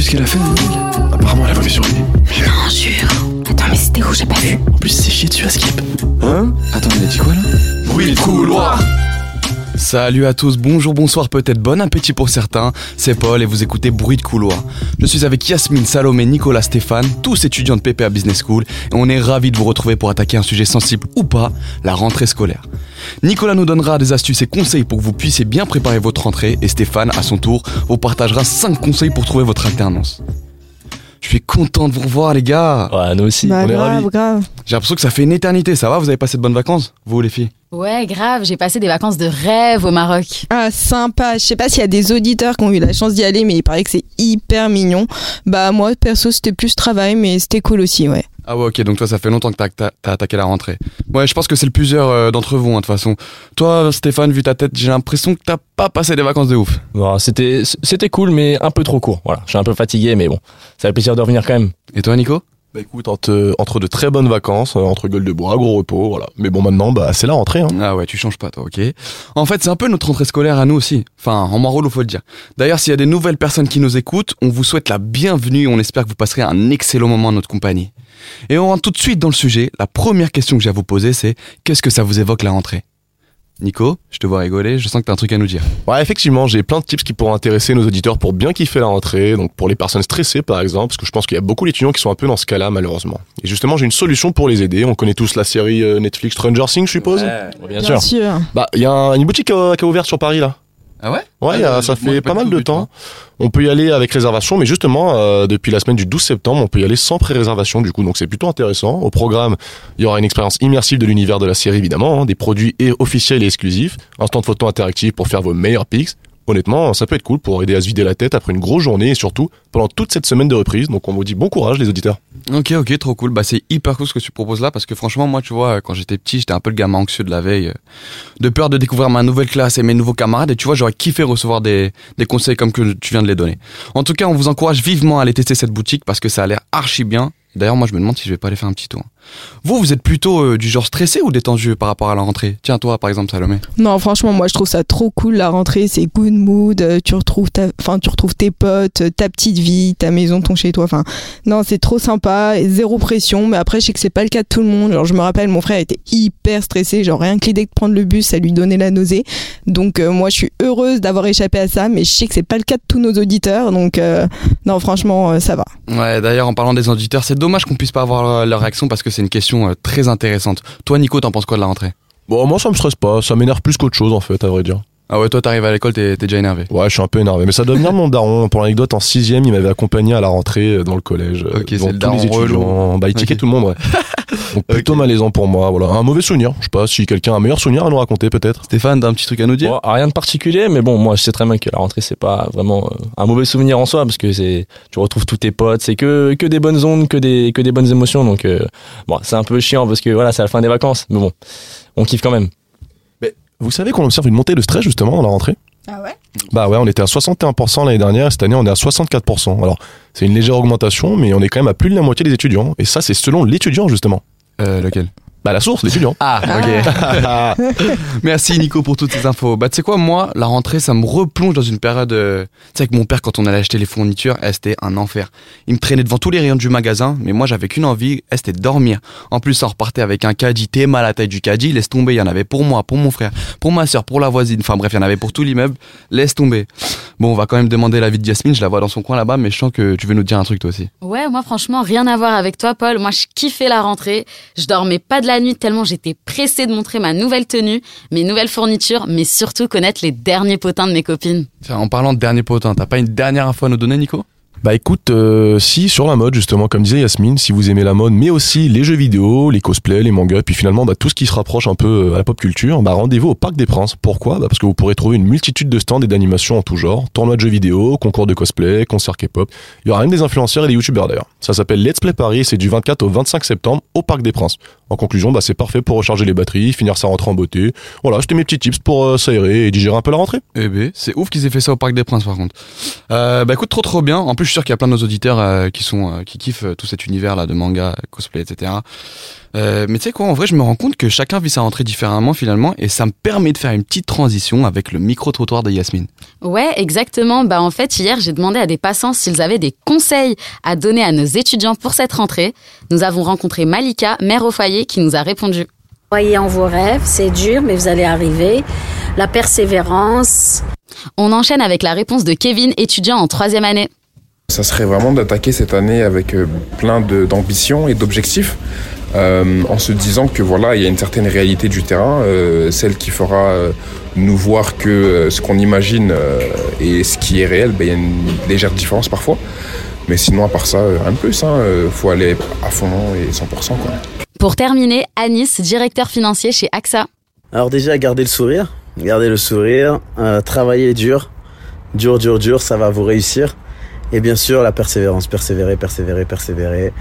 vu ce qu'elle a fait Apparemment, elle a pas vu sur lui. Non, jure. Attends, mais c'était où J'ai pas vu. En plus, c'est chier dessus à skip. Hein Attends, elle a dit quoi là? Bruit de couloir Salut à tous, bonjour, bonsoir, peut-être bon appétit pour certains. C'est Paul et vous écoutez Bruit de couloir. Je suis avec Yasmine, Salomé, Nicolas, Stéphane, tous étudiants de PPA Business School et on est ravis de vous retrouver pour attaquer un sujet sensible ou pas, la rentrée scolaire. Nicolas nous donnera des astuces et conseils pour que vous puissiez bien préparer votre rentrée et Stéphane, à son tour, vous partagera 5 conseils pour trouver votre alternance. Je suis content de vous revoir les gars. Ouais, nous aussi, Bah on est grave, ravis. grave. J'ai l'impression que ça fait une éternité, ça va Vous avez passé de bonnes vacances Vous les filles? Ouais, grave, j'ai passé des vacances de rêve au Maroc. Ah, sympa. Je sais pas s'il y a des auditeurs qui ont eu la chance d'y aller, mais il paraît que c'est hyper mignon. Bah, moi, perso, c'était plus travail, mais c'était cool aussi, ouais. Ah ouais ok donc toi ça fait longtemps que t'as attaqué la rentrée. Ouais je pense que c'est le plusieurs euh, d'entre vous hein, de toute façon. Toi Stéphane vu ta tête j'ai l'impression que t'as pas passé des vacances de ouf. Bon, c'était, c'était cool, mais un peu trop court. Voilà, je suis un peu fatigué, mais bon, ça fait plaisir de revenir quand même. Et toi Nico? Bah écoute, entre, de très bonnes vacances, euh, entre gueules de bois, gros repos, voilà. Mais bon, maintenant, bah c'est la rentrée. Hein. Ah ouais tu changes pas toi ok. En fait c'est un peu notre rentrée scolaire à nous aussi. Enfin en Marolo faut le dire. D'ailleurs s'il y a des nouvelles personnes qui nous écoutent on vous souhaite la bienvenue on espère que vous passerez un excellent moment en notre compagnie. Et on rentre tout de suite dans le sujet. La première question que j'ai à vous poser c'est qu'est-ce que ça vous évoque la rentrée? Nico, je te vois rigoler, je sens que t'as un truc à nous dire. Ouais, effectivement, j'ai plein de tips qui pourront intéresser nos auditeurs pour bien kiffer la rentrée. Donc pour les personnes stressées, par exemple, parce que je pense qu'il y a beaucoup d'étudiants qui sont un peu dans ce cas-là, malheureusement. Et justement, j'ai une solution pour les aider. On connaît tous la série euh, Netflix Stranger Things, je suppose. bien sûr. Bah, il y a un- une boutique euh, qui a ouvert sur Paris là. Ah ouais? Ouais, Ah, euh, ça fait pas mal de temps. On peut y aller avec réservation, mais justement, euh, depuis la semaine du 12 septembre, on peut y aller sans pré-réservation, du coup, donc c'est plutôt intéressant. Au programme, il y aura une expérience immersive de l'univers de la série, évidemment, hein, des produits et officiels et exclusifs, un stand photo interactif pour faire vos meilleurs pics. Honnêtement, ça peut être cool pour aider à se vider la tête après une grosse journée et surtout pendant toute cette semaine de reprise. Donc on vous dit bon courage les auditeurs. Ok, ok, trop cool. Bah, c'est hyper cool ce que tu proposes là parce que franchement, moi, tu vois, quand j'étais petit, j'étais un peu le gamin anxieux de la veille, euh, de peur de découvrir ma nouvelle classe et mes nouveaux camarades. Et tu vois, j'aurais kiffé recevoir des, des conseils comme que tu viens de les donner. En tout cas, on vous encourage vivement à aller tester cette boutique parce que ça a l'air archi bien. D'ailleurs, moi, je me demande si je vais pas aller faire un petit tour. Vous, vous êtes plutôt euh, du genre stressé ou détendu par rapport à la rentrée? Tiens, toi, par exemple, Salomé. Non, franchement, moi, je trouve ça trop cool. La rentrée, c'est good mood. euh, Tu retrouves, ta... enfin, tu retrouves tes potes, euh, ta petite vie, ta maison, ton chez toi. Enfin, non, c'est trop sympa. Zéro pression. Mais après, je sais que c'est pas le cas de tout le monde. Genre, je me rappelle, mon frère était hyper stressé. Genre, rien que l'idée de prendre le bus, ça lui donnait la nausée. Donc, euh, moi, je suis heureuse d'avoir échappé à ça. Mais je sais que c'est pas le cas de tous nos auditeurs. Donc, euh, non, franchement, ça va. Ouais, d'ailleurs, en parlant des auditeurs, c'est dommage qu'on puisse pas avoir leur réaction parce que c'est une question euh, très intéressante. Toi, Nico, t'en penses quoi de la rentrée? Bon, moi ça me stresse pas, ça m'énerve plus qu'autre chose en fait, à vrai dire. Ah ouais, toi, t'arrives à l'école, t'es t'es déjà énervé. Ouais, je suis un peu énervé, mais ça doit venir de mon daron. Pour l'anecdote, en sixième, il m'avait accompagné à la rentrée euh, dans le collège. euh, Ok, devant c'est le tous les étudiants. Bah, il tout le monde, ouais. Donc plutôt malaisant pour moi, voilà. Un mauvais souvenir. Je sais pas si quelqu'un a un meilleur souvenir à nous raconter, peut-être. Stéphane, t'as un petit truc à nous dire? Bon, rien de particulier, mais bon, moi je sais très bien que la rentrée c'est pas vraiment euh, un mauvais souvenir en soi parce que c'est tu retrouves tous tes potes, c'est que que des bonnes ondes, que des que des bonnes émotions, donc euh, bon c'est un peu chiant parce que voilà c'est la fin des vacances, mais bon on kiffe quand même. Vous savez qu'on observe une montée de stress justement dans la rentrée? Ah ouais? Bah ouais, on était à 61% l'année dernière, et cette année on est à 64%. Alors, c'est une légère augmentation, mais on est quand même à plus de la moitié des étudiants. Et ça, c'est selon l'étudiant justement. Euh, lequel? Bah la source, l'étudiant. Ah, ok. Merci Nico pour toutes ces infos. Bah tu sais quoi, moi, la rentrée, ça me replonge dans une période... euh, Tu sais, avec mon père, quand on allait acheter les fournitures, eh, c'était un enfer. Il me traînait devant tous les rayons du magasin, mais moi, j'avais qu'une envie, eh, c'était de dormir. En plus, on repartait avec un caddie, t'es mal à la taille du caddie, laisse tomber, il y en avait pour moi, pour mon frère, pour ma soeur, pour la voisine, enfin bref, il y en avait pour tout l'immeuble, laisse tomber. Bon, on va quand même demander l'avis de Yasmine, je la vois dans son coin là-bas, mais je sens que tu veux nous dire un truc toi aussi. Ouais, moi franchement, rien à voir avec toi, Paul. Moi, je kiffais la rentrée. Je dormais pas de la nuit tellement j'étais pressée de montrer ma nouvelle tenue, mes nouvelles fournitures, mais surtout connaître les derniers potins de mes copines. Tiens, en parlant de dernier potin, t'as pas une dernière info à nous donner, Nico? Bah écoute, euh, si sur la mode justement, comme disait Yasmine, si vous aimez la mode, mais aussi les jeux vidéo, les cosplays, les mangas, puis finalement bah, tout ce qui se rapproche un peu euh, à la pop culture, bah rendez-vous au Parc des Princes. Pourquoi? Bah, Parce que vous pourrez trouver une multitude de stands et d'animations en tout genre, tournois de jeux vidéo, concours de cosplay, concerts K-pop. Il y aura même des influenceurs et des youtubeurs d'ailleurs. Ça s'appelle Let's Play Paris, et c'est du 24 au 25 septembre au Parc des Princes. En conclusion, bah, c'est parfait pour recharger les batteries, finir sa rentrée en beauté. Voilà, c'était mes petits tips pour euh, s'aérer et digérer un peu la rentrée. Eh ben, c'est ouf qu'ils aient fait ça au Parc des Princes par contre. Euh, bah écoute, trop trop bien. En plus, je suis sûr qu'il y a plein de nos auditeurs euh, qui sont euh, qui kiffent tout cet univers là de manga, cosplay, etc. Euh, mais tu sais quoi, en vrai, je me rends compte que chacun vit sa rentrée différemment finalement, et ça me permet de faire une petite transition avec le micro trottoir de Yasmine. Ouais, exactement. Bah en fait, hier, j'ai demandé à des passants s'ils avaient des conseils à donner à nos étudiants pour cette rentrée. Nous avons rencontré Malika, mère au foyer, qui nous a répondu. Croyez en vos rêves, c'est dur, mais vous allez arriver. La persévérance. On enchaîne avec la réponse de Kevin, étudiant en troisième année. Ça serait vraiment d'attaquer cette année avec euh, plein de- d'ambitions et d'objectifs, euh, en se disant que voilà, il y a une certaine réalité du terrain, euh, celle qui fera euh, nous voir que euh, ce qu'on imagine euh, et ce qui est réel, ben, il y a une légère différence parfois. Mais sinon, à part ça, euh, rien de plus. Il faut aller à fond et 100%. Quoi. Pour terminer, Anis, directeur financier chez AXA. Alors déjà, garder le sourire, garder le sourire, euh, travailler dur, dur, dur, dur, ça va vous réussir. Et bien sûr, la persévérance, persévérer, persévérer, persévérer.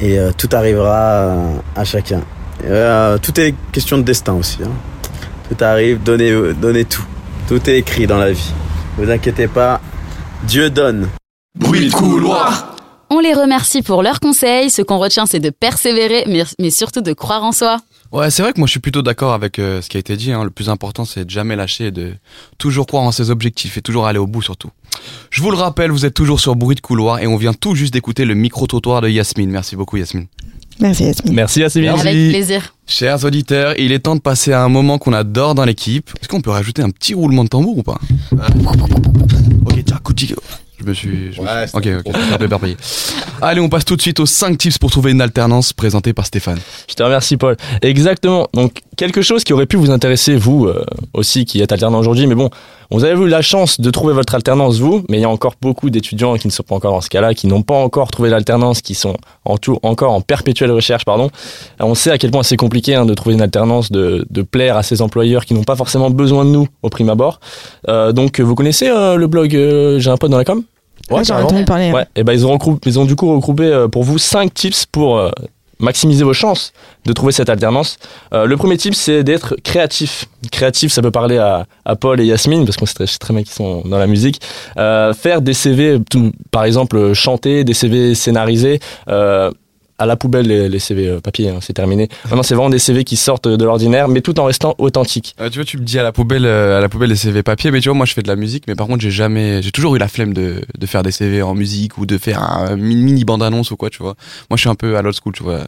Et euh, tout arrivera euh, à chacun. Euh, tout est question de destin aussi. hein. Tout arrive, donnez, donnez tout. Tout est écrit dans la vie. Ne vous inquiétez pas, Dieu donne. Bruit de couloir On les remercie pour leurs conseils. Ce qu'on retient, c'est de persévérer, mais, mais surtout de croire en soi. Ouais, c'est vrai que moi je suis plutôt d'accord avec euh, ce qui a été dit. hein. Le plus important, c'est de jamais lâcher, et de toujours croire en ses objectifs et toujours aller au bout surtout. Je vous le rappelle, vous êtes toujours sur Bruit de couloir et on vient tout juste d'écouter le micro trottoir de Yasmine. Merci beaucoup Yasmine. Merci Yasmine. Merci Sylvie. Avec plaisir. Chers auditeurs, il est temps de passer à un moment qu'on adore dans l'équipe. Est-ce qu'on peut rajouter un petit roulement de tambour ou pas? Ok, tiens, coup de giga. Je me suis. je me Ouais, suis- Ok, ok, je suis un peu éparpillé. Allez, on passe tout de suite aux 5 tips pour trouver une alternance présentée par Stéphane. Je te remercie Paul. Exactement. Donc quelque chose qui aurait pu vous intéresser vous euh, aussi qui êtes alternant aujourd'hui, mais bon, vous avez eu la chance de trouver votre alternance vous, mais il y a encore beaucoup d'étudiants qui ne sont pas encore dans ce cas-là, qui n'ont pas encore trouvé l'alternance, qui sont en tout encore en perpétuelle recherche, pardon. On sait à quel point c'est compliqué hein, de trouver une alternance, de, de plaire à ces employeurs qui n'ont pas forcément besoin de nous au prime abord. Euh, donc vous connaissez euh, le blog euh, J'ai un pote dans la com? Ouais, j'en ai carrément. entendu parler. Ouais, et ben ils ont regroupé, ils ont du coup regroupé euh, pour vous cinq tips pour euh, maximiser vos chances de trouver cette alternance. Euh, le premier tip, c'est d'être créatif. Créatif, ça peut parler à, à Paul et Yasmine, parce qu'on sait très, très bien qu'ils sont dans la musique. Euh, faire des CV, tout- par exemple, chanter, des CV scénarisés. euh, à la poubelle les, les CV euh, papier, hein, c'est terminé. Maintenant, c'est vraiment des CV qui sortent de l'ordinaire, mais tout en restant authentiques. Euh, tu vois, tu me dis à la poubelle, euh, à la poubelle des CV papier, mais tu vois, moi je fais de la musique, mais par contre j'ai jamais, j'ai toujours eu la flemme de, de faire des CV en musique ou de faire un mini, bande annonce ou quoi, tu vois. Moi je suis un peu à l'old school, tu vois.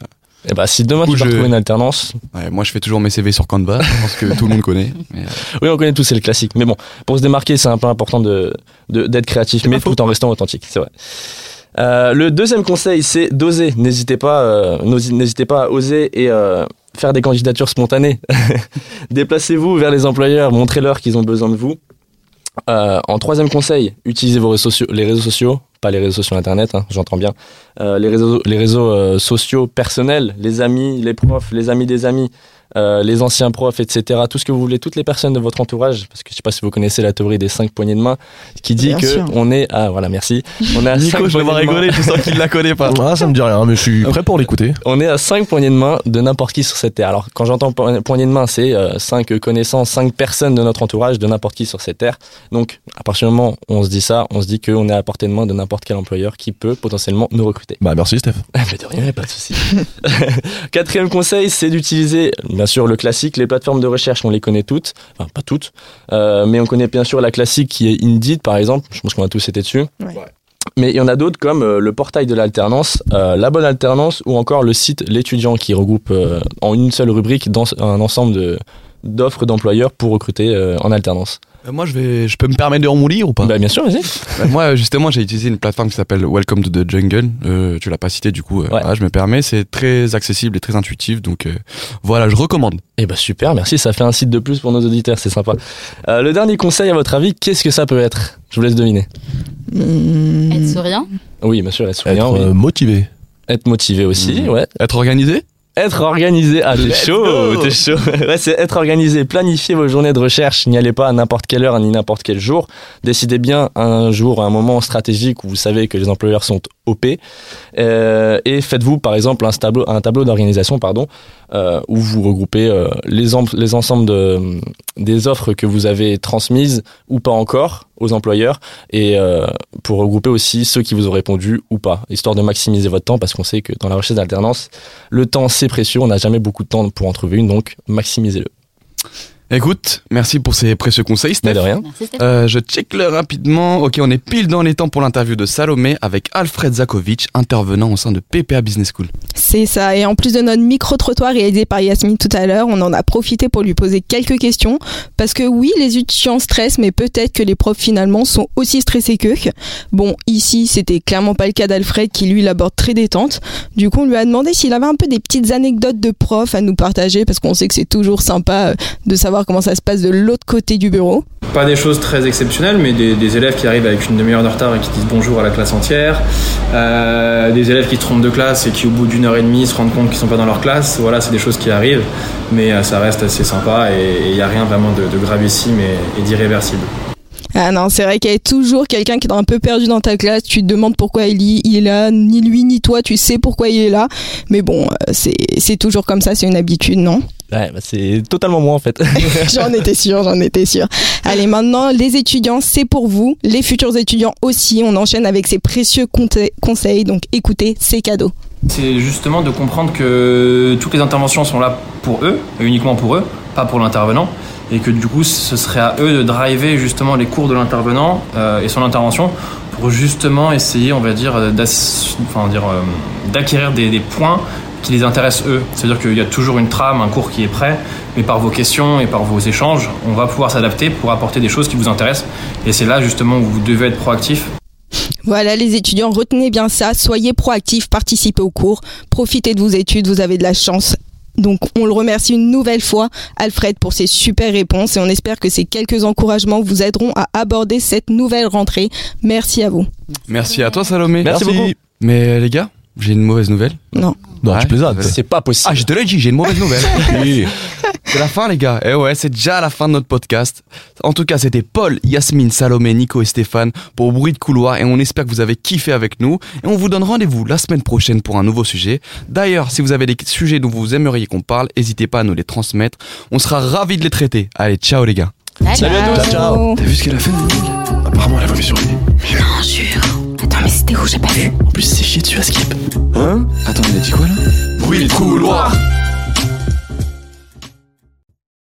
Et bah, si demain tu vas je- retrouver une alternance, Ouais, moi je fais toujours mes CV sur Canva, je pense que tout le monde connaît. Mais, Oui, on connaît tous, c'est le classique. Mais bon, pour se démarquer, c'est un peu important de- d'être créatif, mais tout en restant authentique. C'est vrai. Euh, le deuxième conseil, c'est d'oser. N'hésitez pas, euh, à oser et euh, faire des candidatures spontanées. Déplacez-vous vers les employeurs, montrez-leur qu'ils ont besoin de vous. En troisième conseil, utilisez vos réseaux sociaux, les réseaux sociaux, pas les réseaux sociaux internet, hein, j'entends bien. Les réseaux, sociaux personnels, les amis, les profs, les amis des amis, euh, les anciens profs, etc. Tout ce que vous voulez, toutes les personnes de votre entourage, parce que je sais pas si vous connaissez la théorie des cinq poignées de main, qui dit Bien que sûr. on est à voilà merci, on est à cinq Nico, je vais poignées voir de main. rigoler, je sens qu'il la connaît pas. Ah, ça me dit rien, mais je suis prêt pour l'écouter. On est à cinq poignées de main de n'importe qui sur cette terre. Alors quand j'entends po- poignée de main, c'est euh, cinq connaissances, cinq personnes de notre entourage de n'importe qui sur cette terre. Donc à partir du moment où on se dit ça, on se dit qu'on est à portée de main de n'importe quel employeur qui peut potentiellement nous recruter. Bah merci Steph. Mais de rien, pas de souci. Quatrième conseil, c'est d'utiliser, bien sûr, le classique, les plateformes de recherche, on les connaît toutes, enfin pas toutes, euh, mais on connaît bien sûr la classique qui est Indeed, par exemple. Je pense qu'on a tous été dessus. Ouais. Mais il y en a d'autres comme euh, le portail de l'alternance, euh, la bonne alternance ou encore le site l'étudiant qui regroupe euh, en une seule rubrique dans un ensemble de d'offres d'employeurs pour recruter euh, en alternance. Euh, moi je vais, je peux me permettre de remoulir ou pas? Bah bien sûr, vas-y. Bah, Moi, justement, j'ai utilisé une plateforme qui s'appelle Welcome to the Jungle. Euh, tu l'as pas cité, du coup, euh, Ouais. voilà, je me permets. C'est très accessible et très intuitif, donc euh, voilà, je recommande. Eh bah super, merci, ça fait un site de plus pour nos auditeurs, c'est sympa. Euh, le dernier conseil à votre avis, qu'est-ce que ça peut être? Je vous laisse deviner. Hmm. Être souriant? Oui, bien sûr, être Être souriant, oui. euh, motivé. être motivé aussi, Mhm. ouais. Être organisé? Être organisé, ah t'es chaud, t'es chaud. Ouais, c'est être organisé, planifiez vos journées de recherche, n'y allez pas à n'importe quelle heure ni n'importe quel jour. Décidez bien un jour, un moment stratégique où vous savez que les employeurs sont OP. Euh, et faites-vous par exemple un tableau, un tableau d'organisation pardon, euh, où vous regroupez euh, les, les ensembles de, des offres que vous avez transmises ou pas encore aux employeurs et euh, pour regrouper aussi ceux qui vous ont répondu ou pas, histoire de maximiser votre temps parce qu'on sait que dans la recherche d'alternance, le temps c'est précieux, on n'a jamais beaucoup de temps pour en trouver une, donc maximisez-le. Écoute, merci pour ces précieux conseils, Mais Steph. de rien. Merci. Euh, je check le rapidement. Ok, on est pile dans les temps pour l'interview de Salomé avec Alfred Zakovic, intervenant au sein de PPA Business School. C'est ça. Et en plus de notre micro-trottoir réalisé par Yasmine tout à l'heure, on en a profité pour lui poser quelques questions. Parce que oui, les étudiants stressent, mais peut-être que les profs finalement sont aussi stressés qu'eux. Bon, ici, c'était clairement pas le cas d'Alfred qui lui l'aborde très détente. Du coup, on lui a demandé s'il avait un peu des petites anecdotes de profs à nous partager parce qu'on sait que c'est toujours sympa euh, de savoir comment ça se passe de l'autre côté du bureau. Pas des choses très exceptionnelles, mais des, des élèves qui arrivent avec une demi-heure de retard et qui disent bonjour à la classe entière. Euh, des élèves qui se trompent de classe et qui, au bout d'une heure et demie, se rendent compte qu'ils sont pas dans leur classe. Voilà, c'est des choses qui arrivent, mais euh, ça reste assez sympa et il n'y a rien vraiment de, de gravissime et, et d'irréversible. Ah non, c'est vrai qu'il y a toujours quelqu'un qui est un peu perdu dans ta classe. Tu te demandes pourquoi il, y- il est là, ni lui ni toi, tu sais pourquoi il est là. Mais bon, euh, c'est toujours comme ça, c'est une habitude, non? Ouais, bah, c'est totalement moi en fait. J'en étais sûre, j'en étais sûre. Allez, maintenant, les étudiants, c'est pour vous. Les futurs étudiants aussi. On enchaîne avec ces précieux conseils. Donc écoutez, c'est cadeau. C'est justement de comprendre que toutes les interventions sont là pour eux, et uniquement pour eux, pas pour l'intervenant, et que du coup ce serait à eux de driver justement les cours de l'intervenant euh, et son intervention pour justement essayer, on va dire, enfin, euh, d'acquérir des, des points qui les intéressent eux. C'est-à-dire qu'il y a toujours une trame, un cours qui est prêt, mais par vos questions et par vos échanges, on va pouvoir s'adapter pour apporter des choses qui vous intéressent. Et c'est là justement où vous devez être proactif Voilà, les étudiants, retenez bien ça. Soyez proactifs, participez au cours. Profitez de vos études, vous avez de la chance. Donc, on le remercie une nouvelle fois, Alfred, pour ses super réponses et on espère que ces quelques encouragements vous aideront à aborder cette nouvelle rentrée. Merci à vous. Merci à toi, Salomé. Merci beaucoup. Mais euh, les gars, j'ai une mauvaise nouvelle. Non. Non, Ouais. tu plaisantes. C'est pas possible. Ah, je te l'ai dit, j'ai une mauvaise nouvelle. Oui. C'est la fin, les gars. Eh ouais, c'est déjà la fin de notre podcast. En tout cas, c'était Paul, Yasmine, Salomé, Nico et Stéphane pour Bruit de couloir et on espère que vous avez kiffé avec nous. Et on vous donne rendez-vous la semaine prochaine pour un nouveau sujet. D'ailleurs, si vous avez des sujets dont vous aimeriez qu'on parle, n'hésitez pas à nous les transmettre. On sera ravis de les traiter. Allez, ciao, les gars. Salut à tous. Ciao. T'as vu ce qu'elle a fait Apparemment, elle a voulu sur lui. Non, jure. Attends, mais c'était où J'ai pas vu. En plus, c'est chier dessus à skip. Hein Attends, il a dit quoi là Bruit de couloir